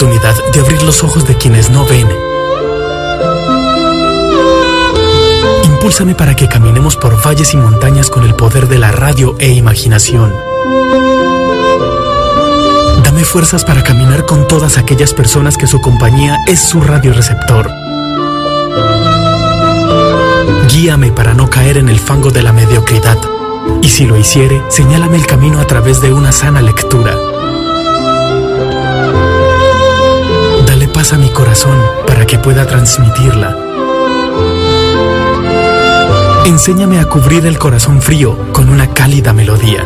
de abrir los ojos de quienes no ven. Impúlsame para que caminemos por valles y montañas con el poder de la radio e imaginación. Dame fuerzas para caminar con todas aquellas personas que su compañía es su radioreceptor. Guíame para no caer en el fango de la mediocridad. Y si lo hiciere, señálame el camino a través de una sana lectura. Paz a mi corazón para que pueda transmitirla. Enséñame a cubrir el corazón frío con una cálida melodía.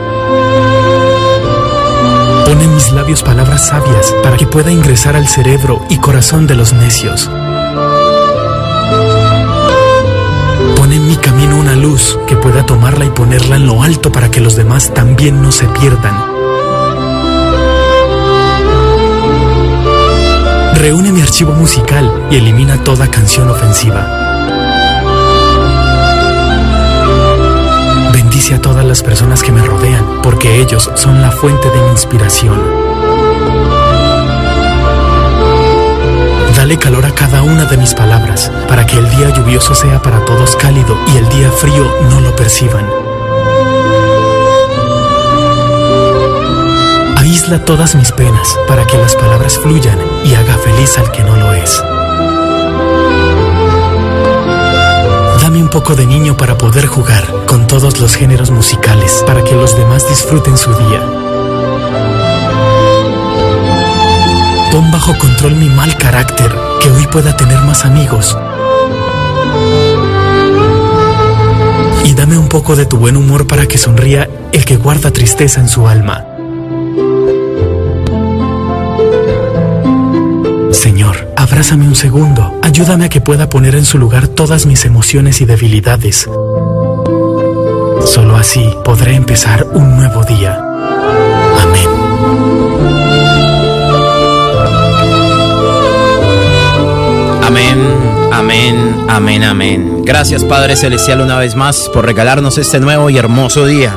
Pon en mis labios palabras sabias para que pueda ingresar al cerebro y corazón de los necios. Pon en mi camino una luz que pueda tomarla y ponerla en lo alto para que los demás también no se pierdan. Archivo musical y elimina toda canción ofensiva. Bendice a todas las personas que me rodean, porque ellos son la fuente de mi inspiración. Dale calor a cada una de mis palabras, para que el día lluvioso sea para todos cálido y el día frío no lo perciban. Aísla todas mis penas, para que las palabras fluyan y haga feliz al que no lo es. Dame un poco de niño para poder jugar con todos los géneros musicales, para que los demás disfruten su día. Pon bajo control mi mal carácter, que hoy pueda tener más amigos. Y dame un poco de tu buen humor para que sonría el que guarda tristeza en su alma. Abrázame un segundo. Ayúdame a que pueda poner en su lugar todas mis emociones y debilidades. Solo así podré empezar un nuevo día. Amén. Amén, amén, amén, amén. Gracias Padre Celestial una vez más por regalarnos este nuevo y hermoso día.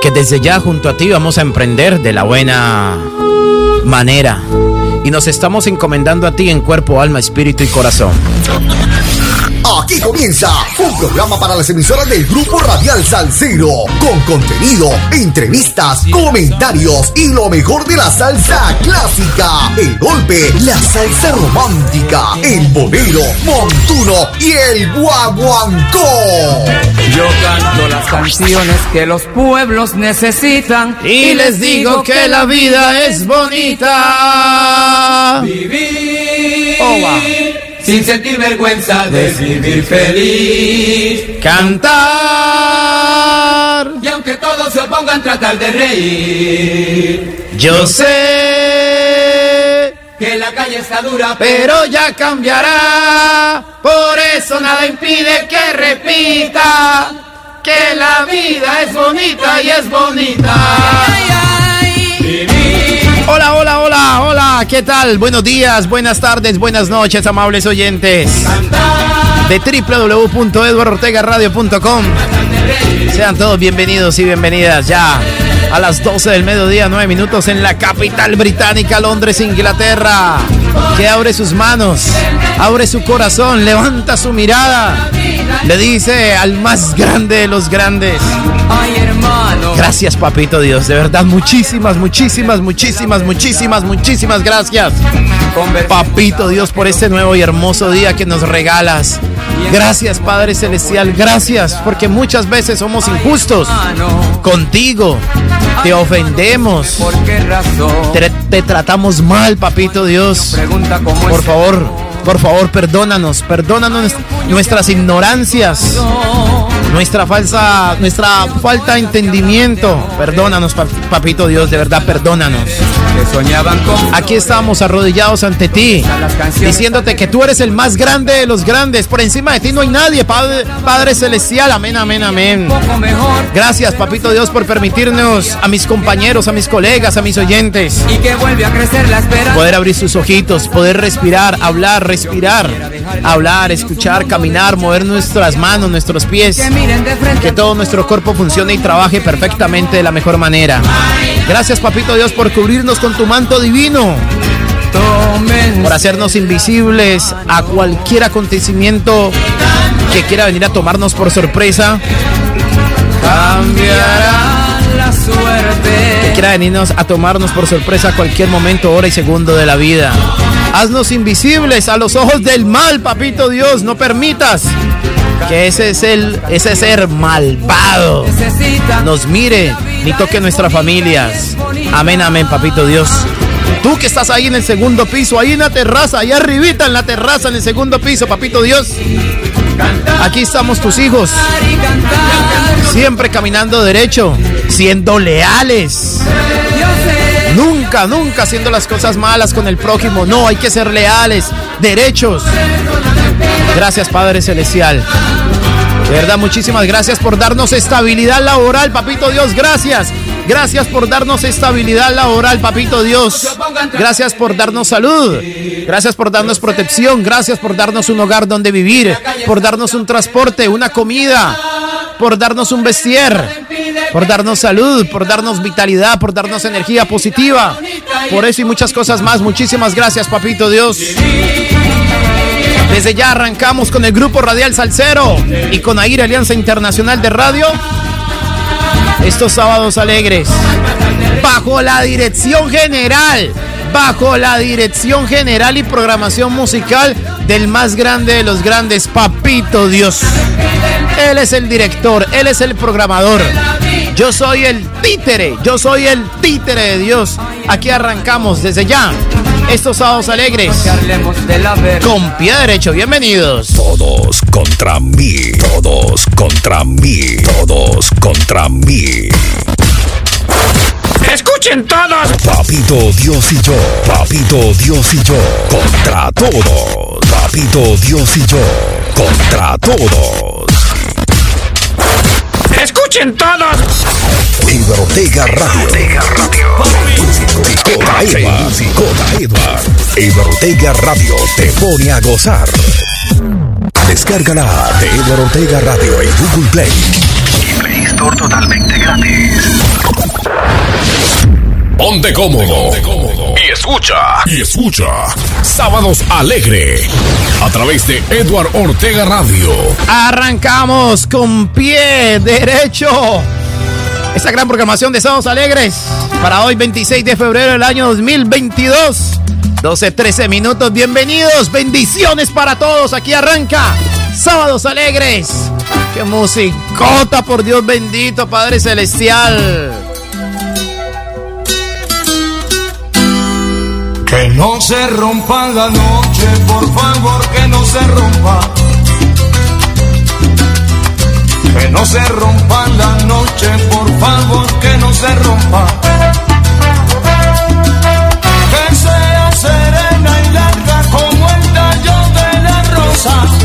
Que desde ya junto a ti vamos a emprender de la buena manera. Y nos estamos encomendando a ti en cuerpo, alma, espíritu y corazón. Aquí comienza un programa para las emisoras del Grupo Radial Salcero, con contenido, entrevistas, comentarios y lo mejor de la salsa clásica, el golpe, la salsa romántica, el bolero, montuno y el guaguancó. Yo canto las canciones que los pueblos necesitan Y les digo que la vida es bonita. Vivir Oh. Sin sentir vergüenza de vivir feliz. Cantar. Y aunque todos se opongan, tratar de reír. Yo sé, Que la calle está dura, pero ya cambiará. Por eso nada impide que repita que la vida es bonita y es bonita. Hola, hola, hola, hola, ¿qué tal? Buenos días, buenas tardes, buenas noches, amables oyentes de www.eduardortegaradio.com. Sean todos bienvenidos y bienvenidas ya a las 12 del mediodía, 9 minutos en la capital británica, Londres, Inglaterra. Que abre sus manos, abre su corazón, levanta su mirada. Le dice al más grande de los grandes. Gracias, papito Dios. De verdad, muchísimas, muchísimas, muchísimas, muchísimas, muchísimas gracias. Papito Dios, por este nuevo y hermoso día que nos regalas. Gracias, Padre Celestial. Gracias, porque muchas veces somos injustos contigo. Te ofendemos. Te, te tratamos mal, papito Dios. Por favor, por favor, perdónanos. Perdónanos nuestras ignorancias nuestra falsa, nuestra falta de entendimiento. Perdónanos, pa- papito Dios, de verdad, perdónanos. Aquí estamos arrodillados ante ti, diciéndote que tú eres el más grande de los grandes. Por encima de ti no hay nadie, Padre, Padre Celestial. Amén, amén, amén. Gracias, papito Dios, por permitirnos a mis compañeros, a mis colegas, a mis oyentes, y que vuelve a crecer la esperanza. poder abrir sus ojitos, poder respirar, hablar, respirar, hablar, escuchar, caminar, mover nuestras manos, nuestros pies. Que que todo nuestro cuerpo funcione y trabaje perfectamente de la mejor manera. Gracias, papito Dios, por cubrirnos con tu manto divino. Por hacernos invisibles a cualquier acontecimiento que quiera venir a tomarnos por sorpresa. Cambiará la Que suerte. quiera venirnos a tomarnos por sorpresa a cualquier momento, hora y segundo de la vida. Haznos invisibles a los ojos del mal, papito Dios. No permitas que ese, es el, ese ser malvado nos mire ni toque nuestras familias. Amén, amén, papito Dios. Tú que estás ahí en el segundo piso, ahí en la terraza, ahí arribita en la terraza, en el segundo piso, papito Dios. Aquí estamos tus hijos, siempre caminando derecho, siendo leales. Nunca, nunca haciendo las cosas malas con el prójimo. No, hay que ser leales, derechos. Gracias, Padre Celestial. Verdad, muchísimas gracias por darnos estabilidad laboral, Papito Dios. Gracias. Gracias por darnos estabilidad laboral, Papito Dios. Gracias por darnos salud. Gracias por darnos protección. Gracias por darnos un hogar donde vivir. Por darnos un transporte, una comida. Por darnos un vestir. Por darnos salud. Por darnos vitalidad. Por darnos energía positiva. Por eso y muchas cosas más. Muchísimas gracias, Papito Dios. Desde ya arrancamos con el grupo Radial Salcero y con AIR Alianza Internacional de Radio. Estos sábados alegres, bajo la dirección general, bajo la dirección general y programación musical del más grande de los grandes, Papito Dios. Él es el director, él es el programador. Yo soy el títere, yo soy el títere de Dios. Aquí arrancamos desde ya estos sábados alegres con pie derecho. Bienvenidos. Todos contra mí, todos contra mí, todos contra mí. Escuchen todos. Papito Dios y yo, Papito Dios y yo, contra todos. Papito Dios y yo, contra todos. Escuchen todos. Iberotega Radio. Cota Edward. Iberotega Radio te pone a gozar. Descárgala de Edward Ortega Radio en Google Play. Y Play Store totalmente gratis. Ponte cómodo. Y escucha. Y escucha. Sábados Alegre. A través de Edward Ortega Radio. Arrancamos con pie derecho. Esta gran programación de Sábados Alegres para hoy 26 de febrero del año 2022. 12, 13 minutos. Bienvenidos. Bendiciones para todos. Aquí arranca Sábados Alegres. Qué musicota, por Dios bendito, Padre Celestial. Que no se rompa la noche, por favor, que no se rompa. Que no se rompa la noche, por favor, que no se rompa. Que sea serena y larga como el tallo de la rosa.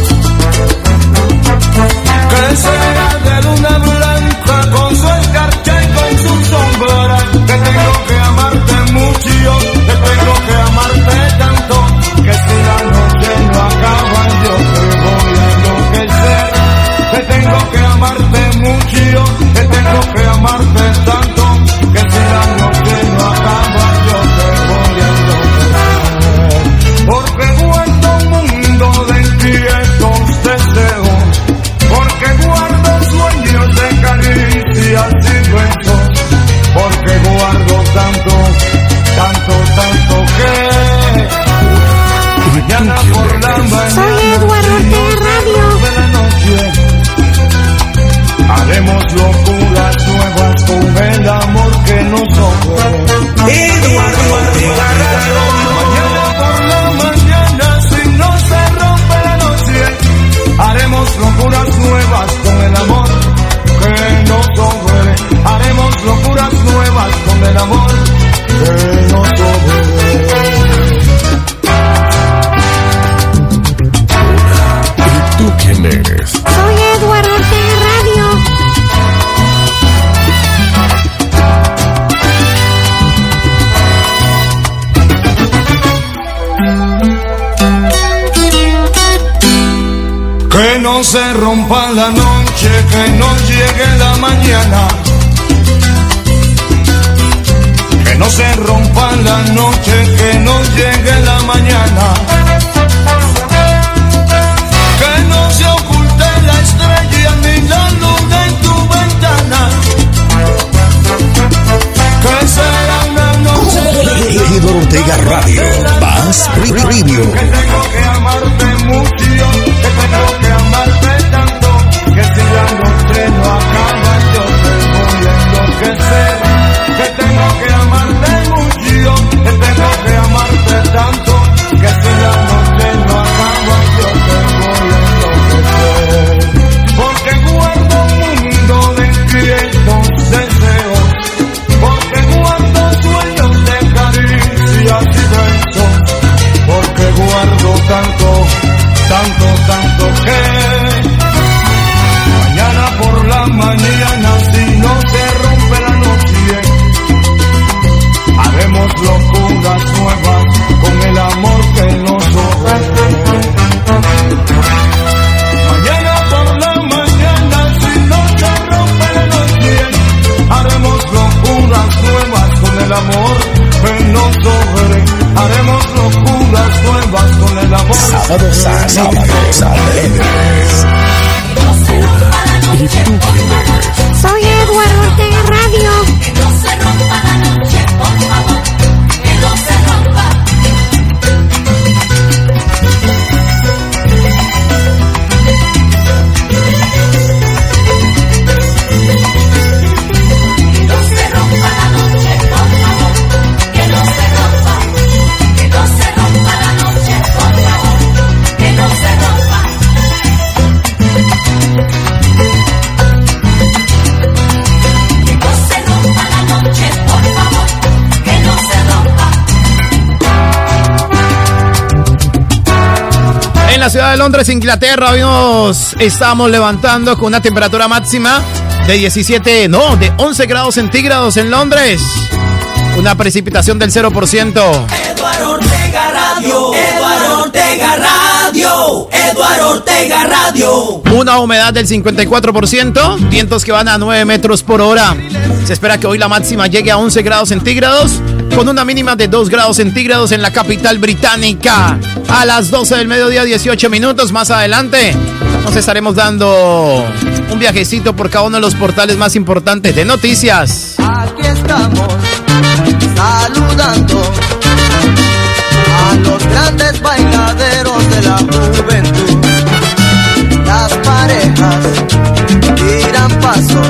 El amor que nos. ¿Y tú quién eres? Soy Eduardo Ortega Radio. Que no se rompa la noche, que no llegue la mañana. No se rompa la noche, que no llegue la mañana. Que no se oculte la estrella ni la luna en tu ventana. Que será una noche. Edo Ortega Radio. Más Radio. Que tengo que amarte mucho, que tengo que amarte Sábados a sábados alegres. Y tú En la ciudad de Londres, Inglaterra, hoy nos estamos levantando con una temperatura máxima de 17, no, de 11 grados centígrados en Londres. Una precipitación del 0%. Eduardo Ortega Radio, Eduardo Ortega Radio, Eduardo Ortega Radio. Una humedad del 54%, vientos que van a 9 metros por hora. Se espera que hoy la máxima llegue a 11 grados centígrados, con una mínima de 2 grados centígrados en la capital británica. A las 12 del mediodía, 18 minutos más adelante, nos estaremos dando un viajecito por cada uno de los portales más importantes de noticias. Aquí estamos saludando a los grandes bailaderos de la juventud. Las parejas tiran pasos,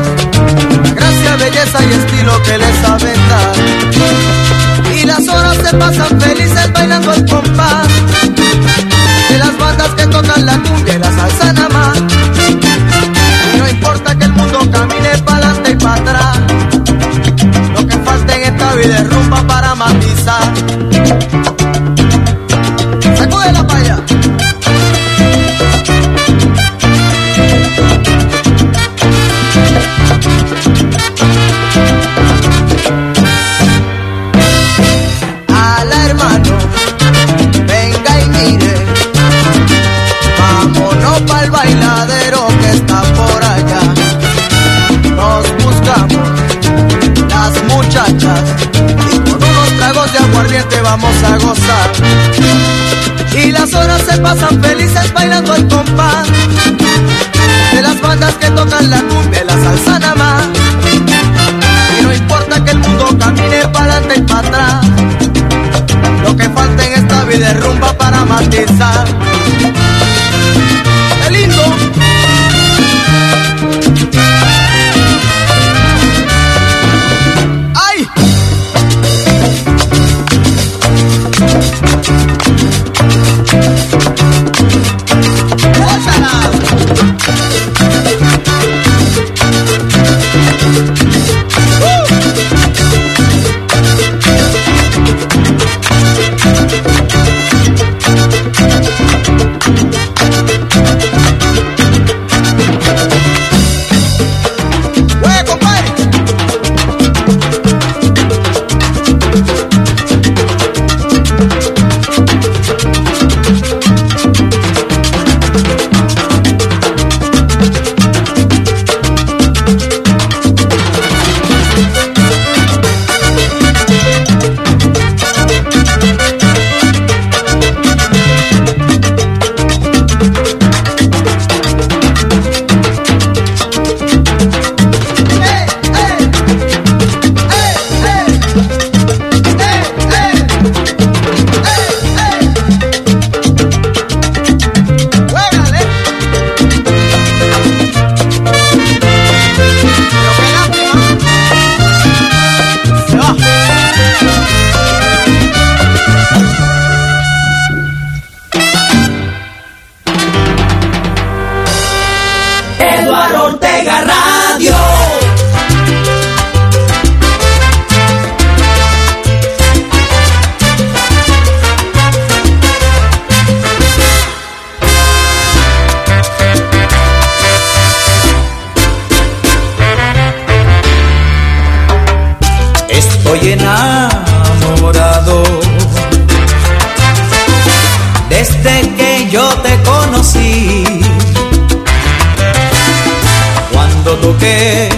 gracia, belleza y estilo que les saben dar. Y las horas se pasan felices bailando el compás conocí. Cuando toqué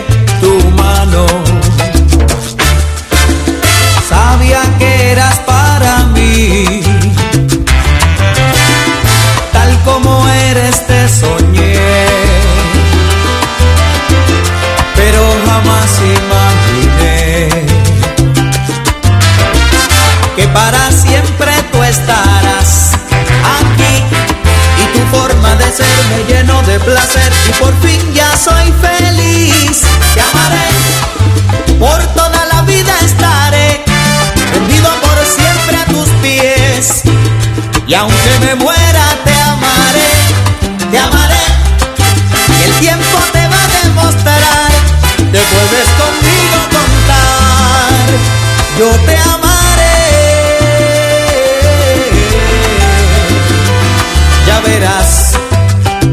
placer y por fin ya soy feliz. Te amaré, por toda la vida estaré, rendido por siempre a tus pies. Y aunque me muera, te amaré, te amaré. Y el tiempo te va a demostrar, te puedes conmigo contar. Yo te amaré.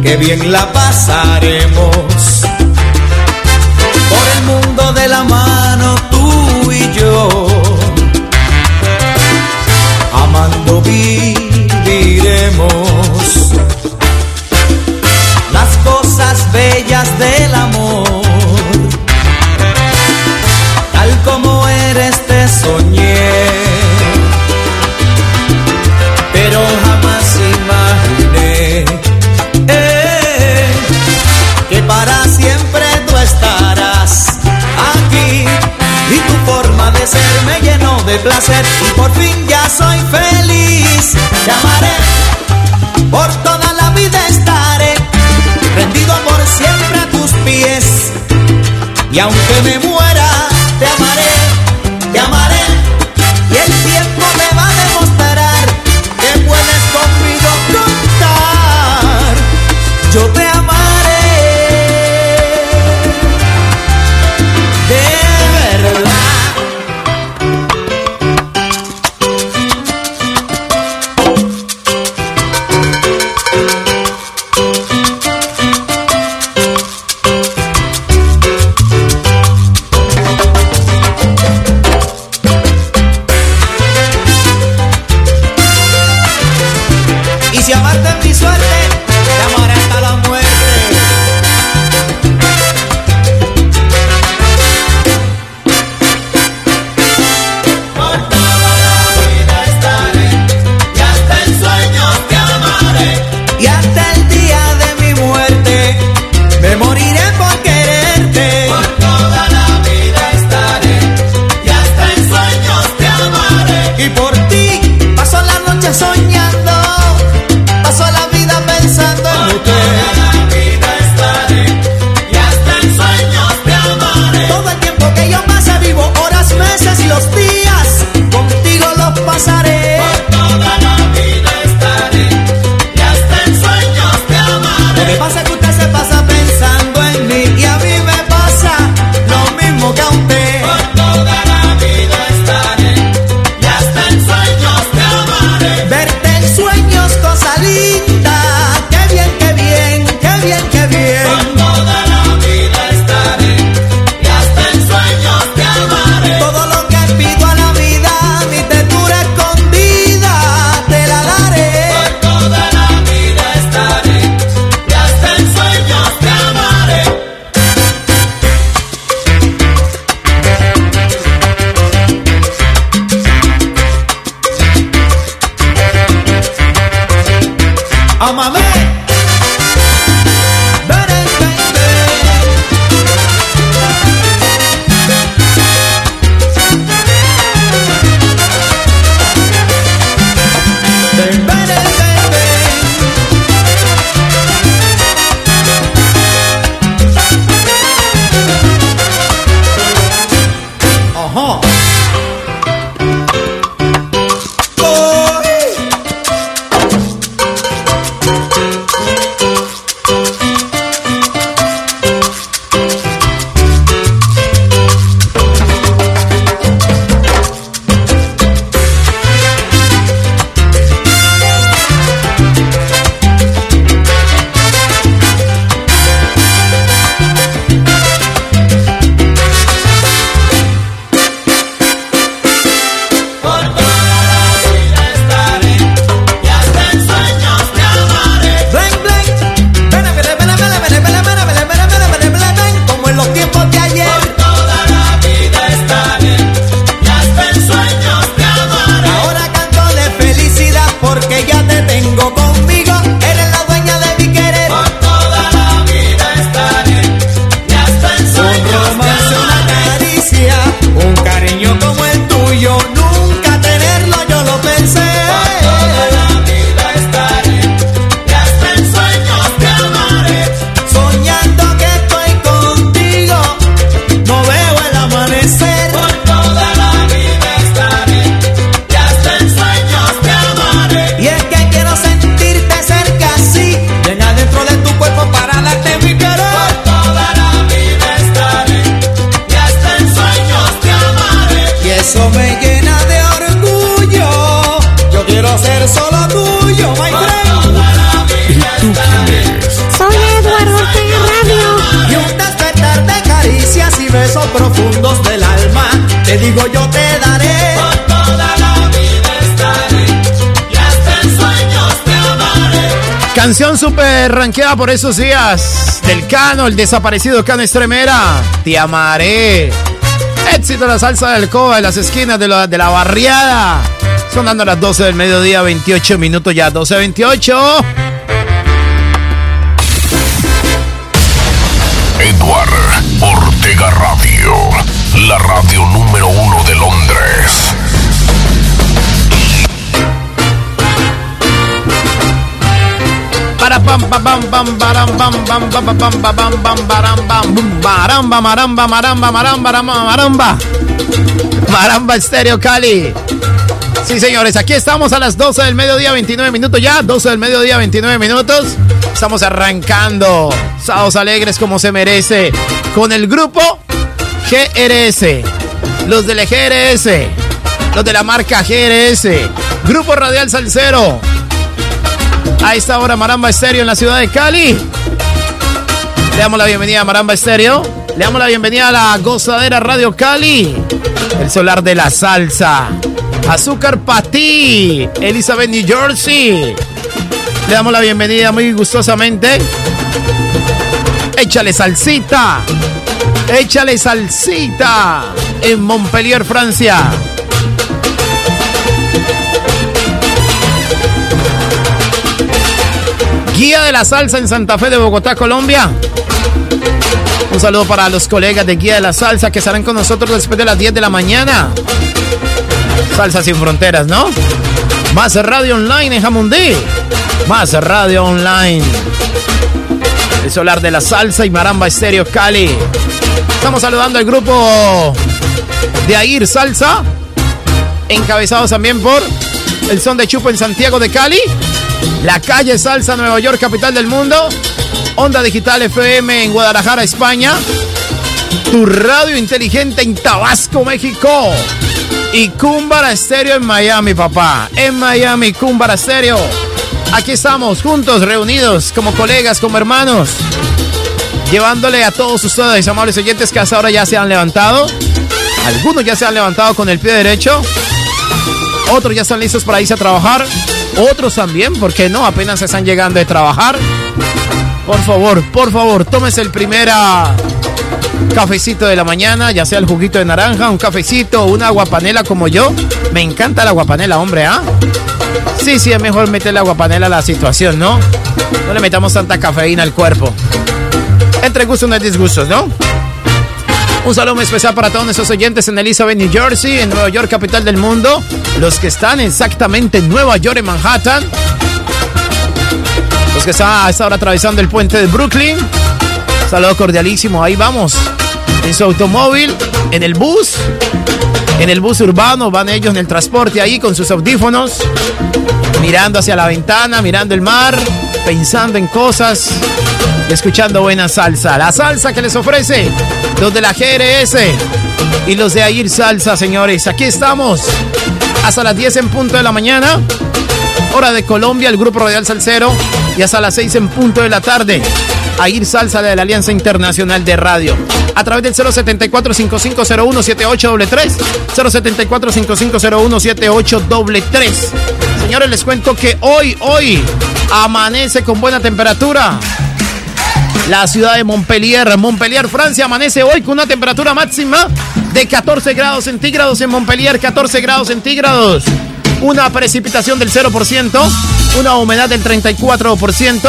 que bien la pasaremos. de placer y por fin ya soy feliz. Te amaré, por toda la vida estaré, rendido por siempre a tus pies. Y aunque me Canción super ranqueada por esos días. Del Cano, el desaparecido Cano Estremera. Te amaré. Éxito la salsa del coba en las esquinas de la, de la barriada. Sonando a las 12 del mediodía, 28 minutos ya, 12.28. Edward Ortega Radio, la radio número uno maramba maramba maramba maramba estéreo Cali. Sí, señores, aquí estamos a las 12 del mediodía, 29 minutos ya, 12 del mediodía, 29 minutos. Estamos arrancando Sábados Alegres como se merece con el grupo GRS, los del GRS, los de la marca GRS, Grupo Radial Salcero. A esta hora Maramba Estéreo en la ciudad de Cali. Le damos la bienvenida a Maramba Estéreo. Le damos la bienvenida a la gozadera Radio Cali. El solar de la salsa. Azúcar Patí. Elizabeth, New Jersey. Le damos la bienvenida muy gustosamente. Échale salsita. Échale salsita. En Montpellier, Francia. Guía de la Salsa en Santa Fe de Bogotá, Colombia. Un saludo para los colegas de Guía de la Salsa que estarán con nosotros después de las 10 de la mañana. Salsa sin fronteras, ¿no? Más radio online en Jamundí. Más radio online. El solar de la salsa y Maramba Estéreo Cali. Estamos saludando al grupo de Air Salsa. Encabezados también por el son de Chupo en Santiago de Cali. La calle Salsa, Nueva York, capital del mundo. Onda Digital FM en Guadalajara, España. Tu radio inteligente en Tabasco, México. Y Cumbara Estéreo en Miami, papá. En Miami, Cumbara Estéreo. Aquí estamos, juntos, reunidos, como colegas, como hermanos. Llevándole a todos ustedes, amables oyentes, que hasta ahora ya se han levantado. Algunos ya se han levantado con el pie derecho. Otros ya están listos para irse a trabajar. Otros también, porque no, apenas están llegando de trabajar. Por favor, por favor, tómese el primer ah, cafecito de la mañana, ya sea el juguito de naranja, un cafecito, una aguapanela como yo. Me encanta la aguapanela, hombre, ¿ah? Sí, sí, es mejor meterle aguapanela a la situación, ¿no? No le metamos tanta cafeína al cuerpo. Entre gustos no hay disgustos, ¿no? Un saludo muy especial para todos nuestros oyentes en Elizabeth, New Jersey, en Nueva York, capital del mundo. Los que están exactamente en Nueva York, en Manhattan. Los que están a esta hora atravesando el puente de Brooklyn. Saludo cordialísimo, ahí vamos. En su automóvil, en el bus, en el bus urbano, van ellos en el transporte ahí con sus audífonos, mirando hacia la ventana, mirando el mar, pensando en cosas escuchando buena salsa. La salsa que les ofrece los de la GRS y los de Air Salsa, señores. Aquí estamos hasta las 10 en punto de la mañana. Hora de Colombia, el Grupo Radial Salcero. Y hasta las 6 en punto de la tarde. Air Salsa de la Alianza Internacional de Radio. A través del 074-5501-7833. 074-5501-7833. Señores, les cuento que hoy, hoy, amanece con buena temperatura. La ciudad de Montpellier, Montpellier, Francia, amanece hoy con una temperatura máxima de 14 grados centígrados en Montpellier, 14 grados centígrados. Una precipitación del 0%, una humedad del 34%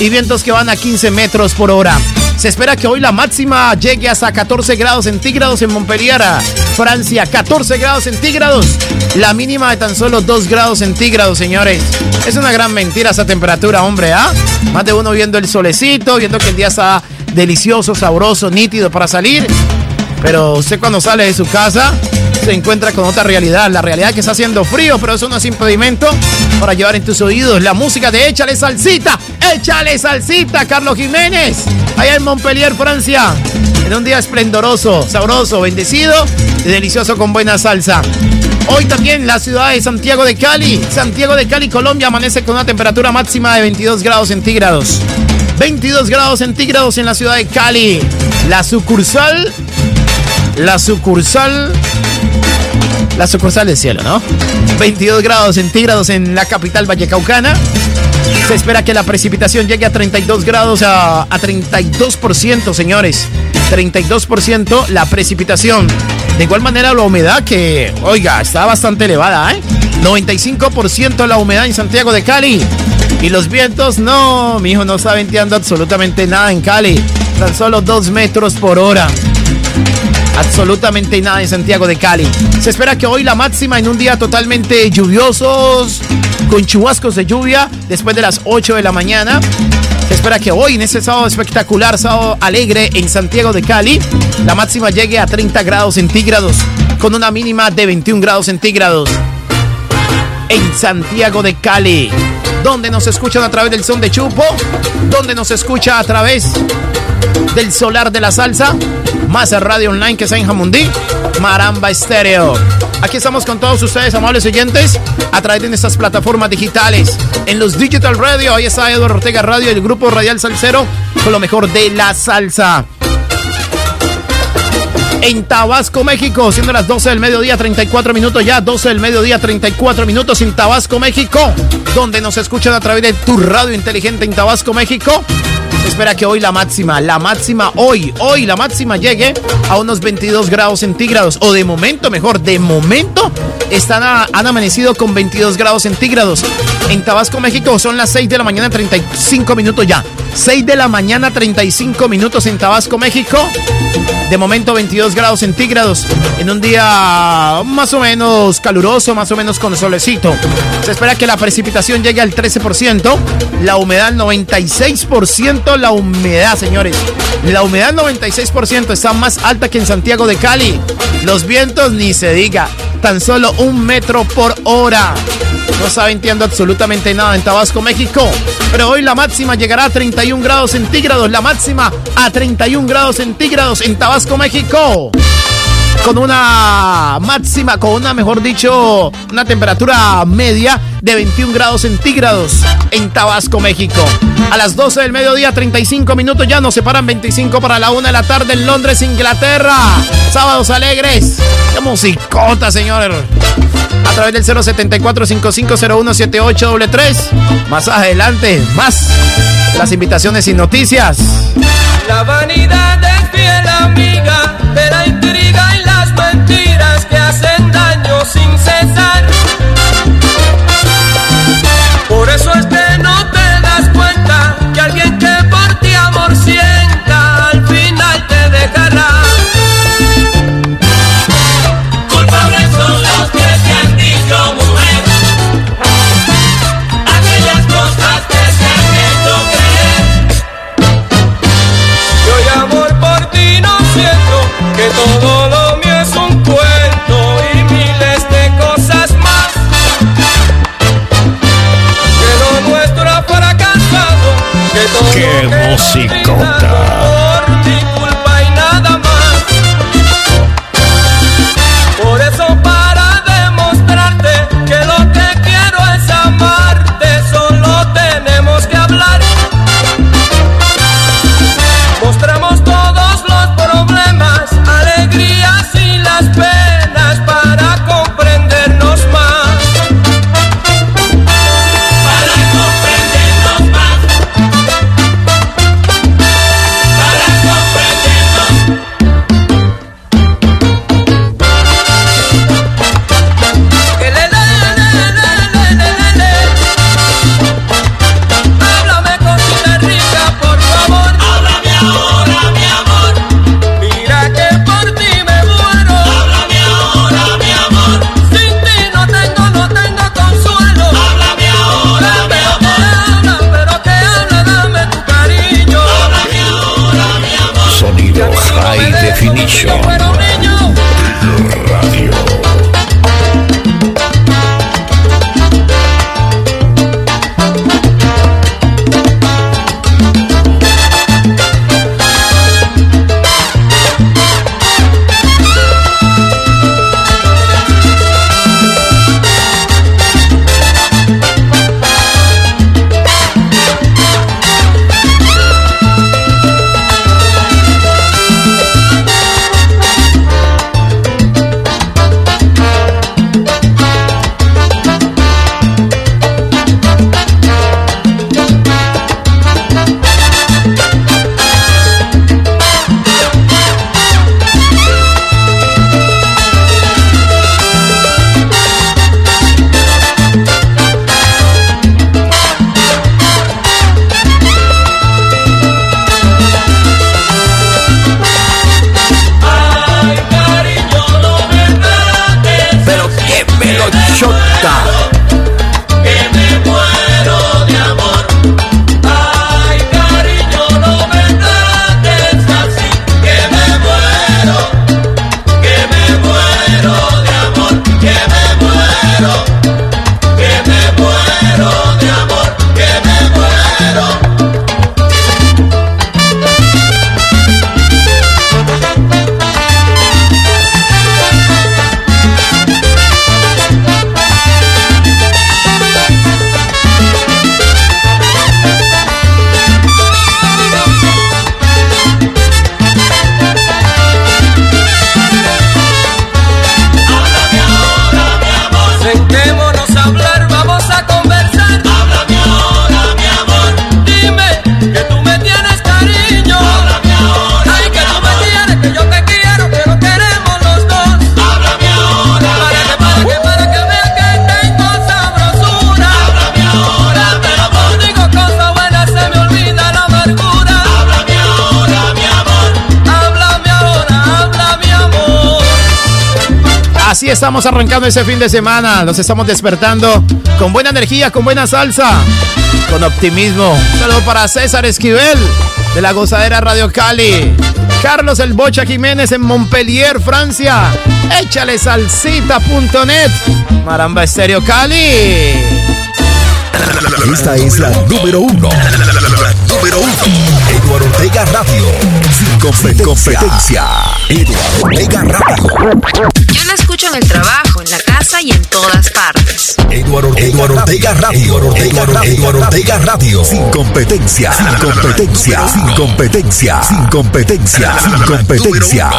y vientos que van a 15 metros por hora. Se espera que hoy la máxima llegue hasta 14 grados centígrados en Montpellier, Francia. 14 grados centígrados. La mínima de tan solo 2 grados centígrados, señores. Es una gran mentira esa temperatura, hombre, ¿ah? Más de uno viendo el solecito, viendo que el día está delicioso, sabroso, nítido para salir. Pero usted cuando sale de su casa se encuentra con otra realidad. La realidad que está haciendo frío, pero eso no es impedimento para llevar en tus oídos la música de Échale Salsita. Échale Salsita, Carlos Jiménez. Allá en Montpellier, Francia. En un día esplendoroso, sabroso, bendecido y delicioso con buena salsa. Hoy también la ciudad de Santiago de Cali. Santiago de Cali, Colombia, amanece con una temperatura máxima de 22 grados centígrados. 22 grados centígrados en la ciudad de Cali. La sucursal. La sucursal. La sucursal del cielo, ¿no? 22 grados centígrados en la capital vallecaucana. Se espera que la precipitación llegue a 32 grados a, a 32%, señores. 32% la precipitación. De igual manera la humedad que, oiga, está bastante elevada, ¿eh? 95% la humedad en Santiago de Cali. Y los vientos, no, mi hijo no está venteando absolutamente nada en Cali. Tan solo 2 metros por hora. Absolutamente nada en Santiago de Cali. Se espera que hoy la máxima en un día totalmente lluviosos, con chubascos de lluvia después de las 8 de la mañana. Se espera que hoy, en este sábado espectacular, sábado alegre en Santiago de Cali, la máxima llegue a 30 grados centígrados, con una mínima de 21 grados centígrados. En Santiago de Cali, donde nos escuchan a través del son de Chupo, donde nos escucha a través del solar de la salsa, más radio online que está en Jamundí, Maramba Estéreo. Aquí estamos con todos ustedes, amables oyentes, a través de nuestras plataformas digitales. En los Digital Radio, ahí está Eduardo Ortega Radio, el grupo Radial Salcero, con lo mejor de la salsa. En Tabasco, México, siendo las 12 del mediodía, 34 minutos ya, 12 del mediodía, 34 minutos en Tabasco, México, donde nos escuchan a través de tu radio inteligente en Tabasco, México. Espera que hoy la máxima, la máxima hoy, hoy la máxima llegue a unos 22 grados centígrados. O de momento, mejor, de momento están han amanecido con 22 grados centígrados. En Tabasco, México son las 6 de la mañana, 35 minutos ya. 6 de la mañana, 35 minutos en Tabasco, México. De momento 22 grados centígrados en un día más o menos caluroso, más o menos con solecito. Se espera que la precipitación llegue al 13%, la humedad 96%, la humedad, señores. La humedad 96% está más alta que en Santiago de Cali. Los vientos ni se diga, tan solo un metro por hora. No está venteando absolutamente nada en Tabasco, México. Pero hoy la máxima llegará a 31 grados centígrados. La máxima a 31 grados centígrados en Tabasco, México. Con una máxima, con una, mejor dicho, una temperatura media de 21 grados centígrados en Tabasco, México. A las 12 del mediodía, 35 minutos ya nos separan 25 para la 1 de la tarde en Londres, Inglaterra. Sábados alegres. Qué musicota, señor a través del 074-5501-7833. Más adelante, más las invitaciones y noticias. La vanidad es fiel amiga de la intriga y las mentiras que hacen daño sin cesar. ¡Qué musicota! Así estamos arrancando ese fin de semana. Los estamos despertando con buena energía, con buena salsa, con optimismo. Saludo para César Esquivel de la Gozadera Radio Cali. Carlos El Bocha Jiménez en Montpellier, Francia. Échale salsita.net. Maramba Estéreo Cali. Esta es la número uno. Número uno. Eduardo Ortega Radio. Sin competencia. Eduardo Ortega Radio. Yo la escucho en el trabajo, en la casa y en todas partes. Eduardo Ortega, Radio. Eduardo Ortega, Radio. Eduardo Ortega Radio. Sin competencia. Sin competencia. Sin competencia. Sin competencia. Sin competencia.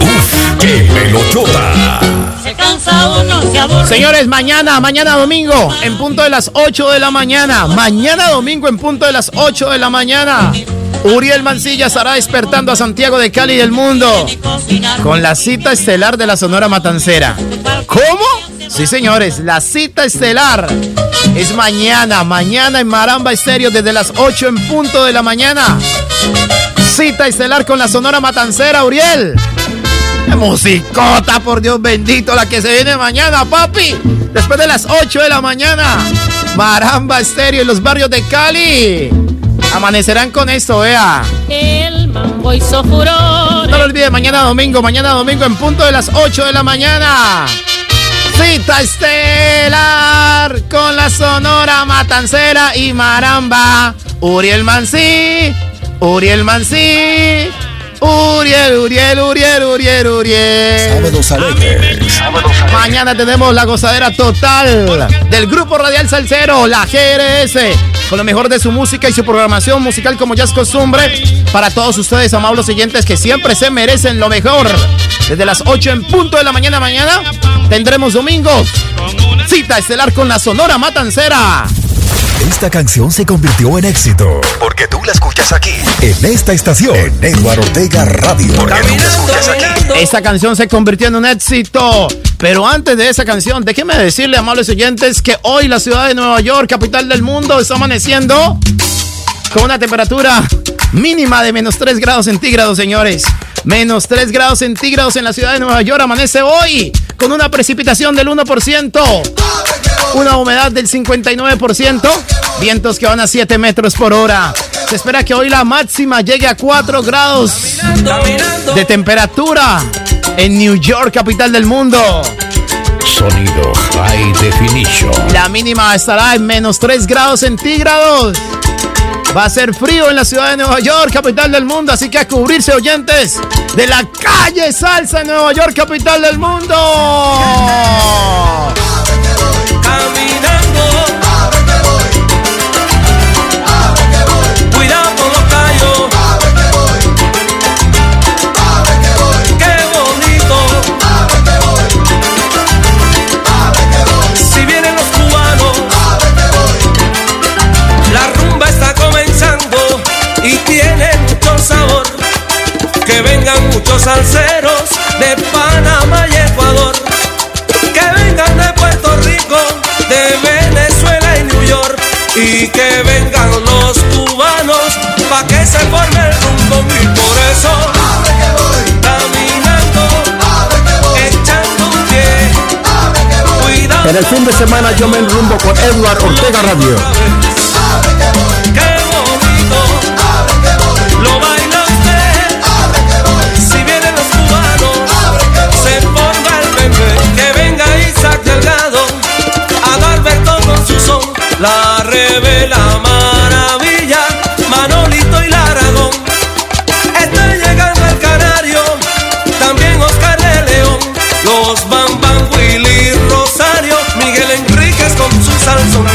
Uf, qué melochota. Señores, mañana, mañana domingo, en punto de las 8 de la mañana. Mañana domingo, en punto de las 8 de la mañana. Uriel Mancilla estará despertando a Santiago de Cali del mundo con la cita estelar de la Sonora Matancera. ¿Cómo? Sí, señores, la cita estelar es mañana, mañana en Maramba Estéreo desde las 8 en punto de la mañana. Cita estelar con la Sonora Matancera, Uriel. ¡Qué Musicota, por Dios bendito, la que se viene mañana, papi. Después de las 8 de la mañana. Maramba Estéreo en los barrios de Cali. Amanecerán con esto, vea. El mambo hizo furor. No lo olvide, mañana domingo, mañana domingo en punto de las 8 de la mañana. Cita estelar con la Sonora Matancera y Maramba. Uriel Mancí, Uriel Mancí. Uriel, Uriel, Uriel, Uriel, Uriel. Sábados alegres. Mañana tenemos la gozadera total del grupo radial Salcero, la GRS, con lo mejor de su música y su programación musical como ya es costumbre para todos ustedes, amables oyentes, que siempre se merecen lo mejor. Desde las 8 en punto de la mañana mañana tendremos domingo cita estelar con la Sonora Matancera. Esta canción se convirtió en éxito porque tú la escuchas aquí, en esta estación, en Eduardo Ortega Radio. Porque tú la escuchas aquí. Esta canción se convirtió en un éxito. Pero antes de esa canción, déjenme decirle, amables oyentes, que hoy la ciudad de Nueva York, capital del mundo, está amaneciendo con una temperatura mínima de menos 3 grados centígrados, señores. Menos 3 grados centígrados en la ciudad de Nueva York amanece hoy con una precipitación del 1%, una humedad del 59%, vientos que van a 7 metros por hora. Se espera que hoy la máxima llegue a 4 grados de temperatura en New York, capital del mundo. Sonido High Definition. La mínima estará en menos 3 grados centígrados. Va a ser frío en la ciudad de Nueva York, capital del mundo, así que a cubrirse oyentes de la calle Salsa en Nueva York, capital del mundo. Muchos salseros de Panamá y Ecuador. Que vengan de Puerto Rico, de Venezuela y New York. Y que vengan los cubanos pa' que se forme el rumbo. Y por eso, caminando, echando un pie. Cuidado. En el fin de semana yo me enrumbo con Edward Ortega Radio. Isaac Delgado, Adalberto con su son, la revela maravilla, Manolito y Laragón. Está llegando el canario, también Oscar de León, los Bambam, Willy Rosario, Miguel Enríquez con su salsón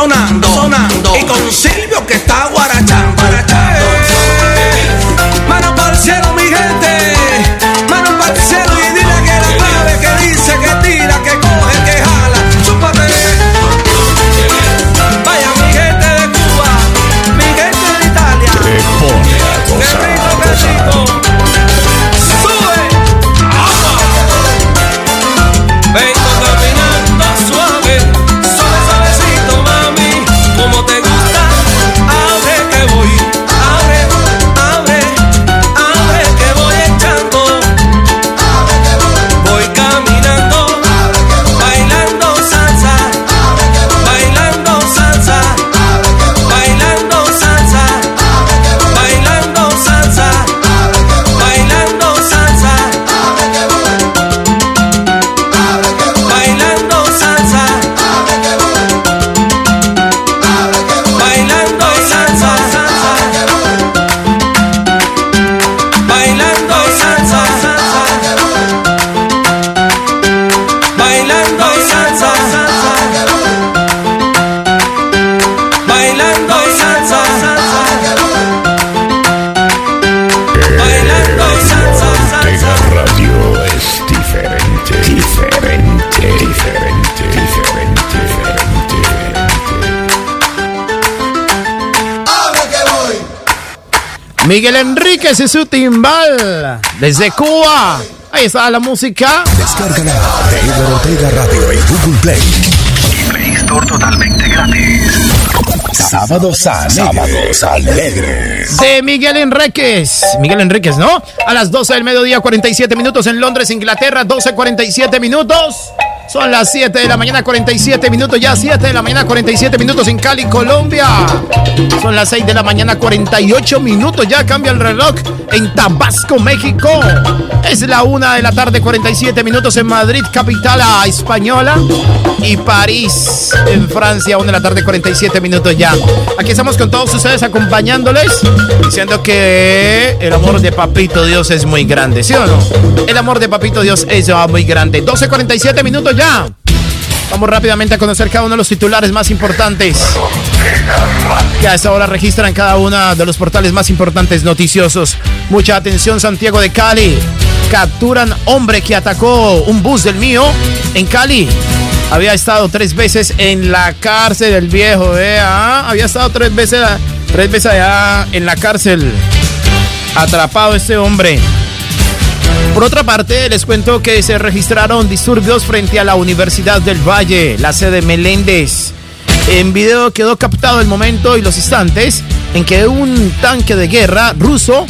sonando, sonando. Y con Silvio Miguel Enríquez y su timbal. Desde Cuba. Ahí está la música. Descárgala de Edward Ortega Radio en Google Play. Y Play Store totalmente gratis. Sábados alegres. Sábados alegres. de Miguel Enríquez. Miguel Enríquez, ¿no? A las 12 del mediodía, 47 minutos en Londres, Inglaterra, 12.47 minutos. Son las 7 de la mañana, 47 minutos. Ya 7 de la mañana, 47 minutos en Cali, Colombia. Son las 6 de la mañana, 48 minutos. Ya cambia el reloj en Tabasco, México. Es la 1 de la tarde, 47 minutos en Madrid, capital española. Y París, en Francia, 1 de la tarde, 47 minutos ya. Aquí estamos con todos ustedes acompañándoles, diciendo que el amor de Papito Dios es muy grande, ¿sí o no? El amor de Papito Dios es muy grande. 12.47 minutos ya. Vamos rápidamente a conocer cada uno de los titulares más importantes que a esta hora registran cada uno de los portales más importantes noticiosos. Mucha atención, Santiago de Cali. Capturan hombre que atacó un bus del mío en Cali. Había estado tres veces en la cárcel el viejo, ¿eh? Había estado tres veces, tres veces allá en la cárcel. Atrapado este hombre. Por otra parte, les cuento que se registraron disturbios frente a la Universidad del Valle, la sede Meléndez. En video quedó captado el momento y los instantes en que un tanque de guerra ruso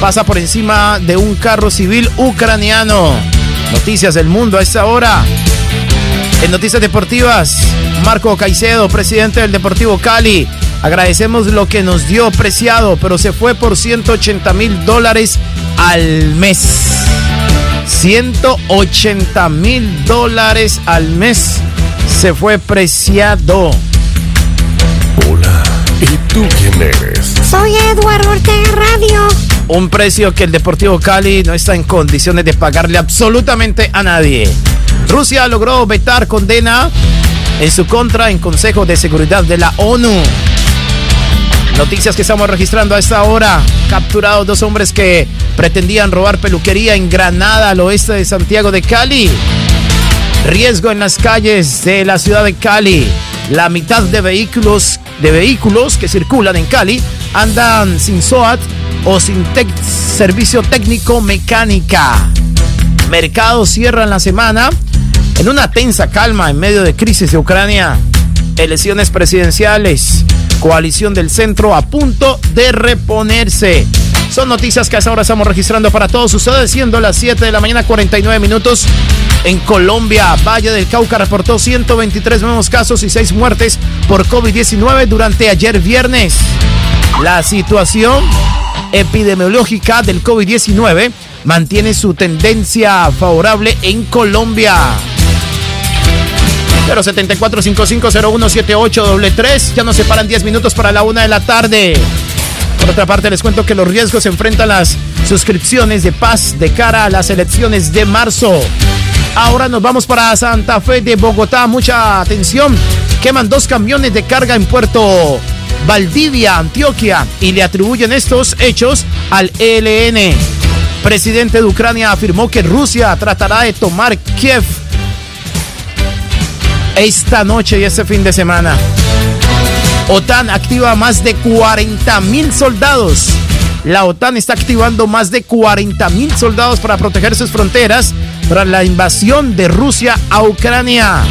pasa por encima de un carro civil ucraniano. Noticias del mundo a esta hora. En Noticias Deportivas, Marco Caicedo, presidente del Deportivo Cali. Agradecemos lo que nos dio preciado, pero se fue por 180 mil dólares al mes. 180 mil dólares al mes se fue preciado. Hola, ¿y tú quién eres? Soy Edward Ortega Radio. Un precio que el Deportivo Cali no está en condiciones de pagarle absolutamente a nadie. Rusia logró vetar condena en su contra en Consejo de Seguridad de la ONU. Noticias que estamos registrando a esta hora. Capturados dos hombres que pretendían robar peluquería en Granada, al oeste de Santiago de Cali. Riesgo en las calles de la ciudad de Cali. La mitad de vehículos, de vehículos que circulan en Cali andan sin SOAT o sin servicio técnico mecánica. Mercados cierran la semana en una tensa calma en medio de crisis de Ucrania. Elecciones presidenciales. Coalición del centro a punto de reponerse. Son noticias que a esa hora estamos registrando para todos ustedes, siendo las 7 de la mañana 49 minutos. En Colombia, Valle del Cauca reportó 123 nuevos casos y 6 muertes por COVID-19 durante ayer viernes. La situación epidemiológica del COVID-19 mantiene su tendencia favorable en Colombia. 074 doble 3 Ya nos separan 10 minutos para la una de la tarde. Por otra parte, les cuento que los riesgos enfrentan las suscripciones de paz de cara a las elecciones de marzo. Ahora nos vamos para Santa Fe de Bogotá. Mucha atención. Queman dos camiones de carga en Puerto Valdivia, Antioquia, y le atribuyen estos hechos al ELN. Presidente de Ucrania afirmó que Rusia tratará de tomar Kiev esta noche y este fin de semana. OTAN activa más de 40 mil soldados. La OTAN está activando más de 40 mil soldados para proteger sus fronteras tras la invasión de Rusia a Ucrania.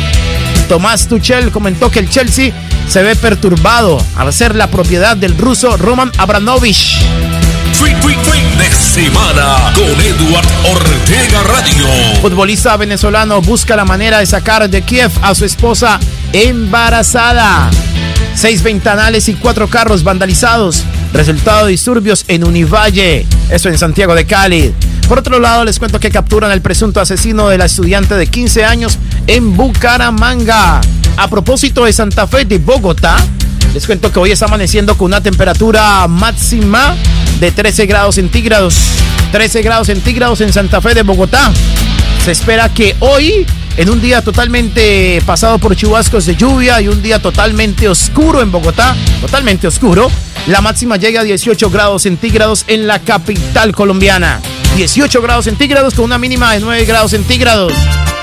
Tomás Tuchel comentó que el Chelsea se ve perturbado al ser la propiedad del ruso Roman Abramovich. De semana con Eduard Ortega Radio. Futbolista venezolano busca la manera de sacar de Kiev a su esposa embarazada. Seis ventanales y cuatro carros vandalizados. Resultado de disturbios en Univalle. Eso en Santiago de Cali. Por otro lado, les cuento que capturan al presunto asesino de la estudiante de 15 años en Bucaramanga. A propósito de Santa Fe de Bogotá, les cuento que hoy está amaneciendo con una temperatura máxima de 13 grados centígrados. 13 grados centígrados en Santa Fe de Bogotá. Se espera que hoy, en un día totalmente pasado por chubascos de lluvia y un día totalmente oscuro en Bogotá, totalmente oscuro, la máxima llega a 18 grados centígrados en la capital colombiana. 18 grados centígrados con una mínima de 9 grados centígrados.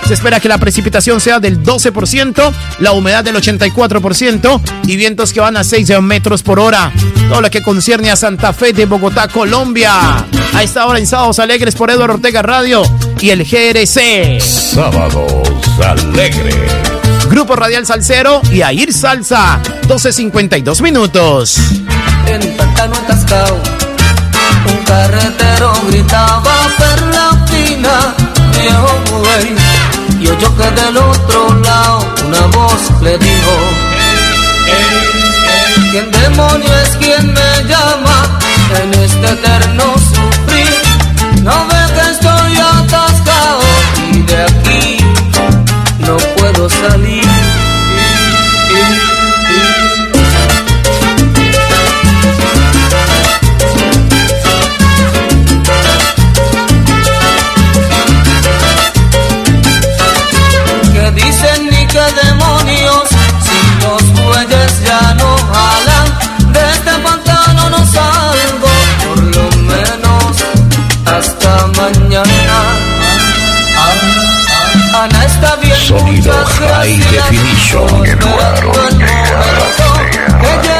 Se espera que la precipitación sea del 12%, la humedad del 84% y vientos que van a 6 metros por hora. Todo lo que concierne a Santa Fe de Bogotá, Colombia. A esta hora en Sábados Alegres por Eduardo Ortega Radio y el GRC. Sábados Alegres. Grupo Radial Salcero y Air Salsa. 12.52 minutos. En pantano atascado un carretero gritaba perla fina, viejo. Y oyó que del otro lado una voz le dijo: ¿Quién demonio es quien me llama en este eterno sufrir? No ve que estoy atascado y de aquí no puedo salir. Sonido High Definition. esperando el momento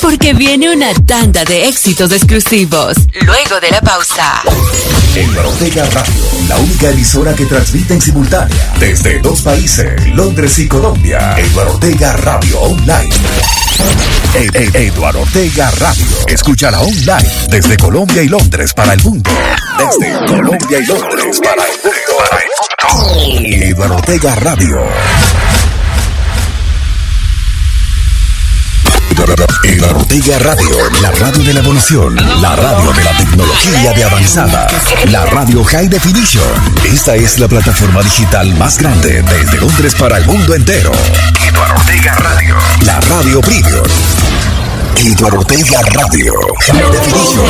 porque viene una tanda de éxitos exclusivos. Luego de la pausa. Edward Ortega Radio, la única emisora que transmite en simultánea desde dos países, Londres y Colombia. Edward Ortega Radio Online. Ed- Ed- Edward Ortega Radio. Escúchala online desde Colombia y Londres para el mundo. Desde Colombia y Londres para el mundo. Edward Ortega Radio. Edward Ortega Radio, la radio de la evolución, la radio de la tecnología de avanzada, la radio High Definition. Esta es la plataforma digital más grande desde Londres para el mundo entero. Edward Ortega Radio, la radio premium. Edward Ortega Radio, High Definition.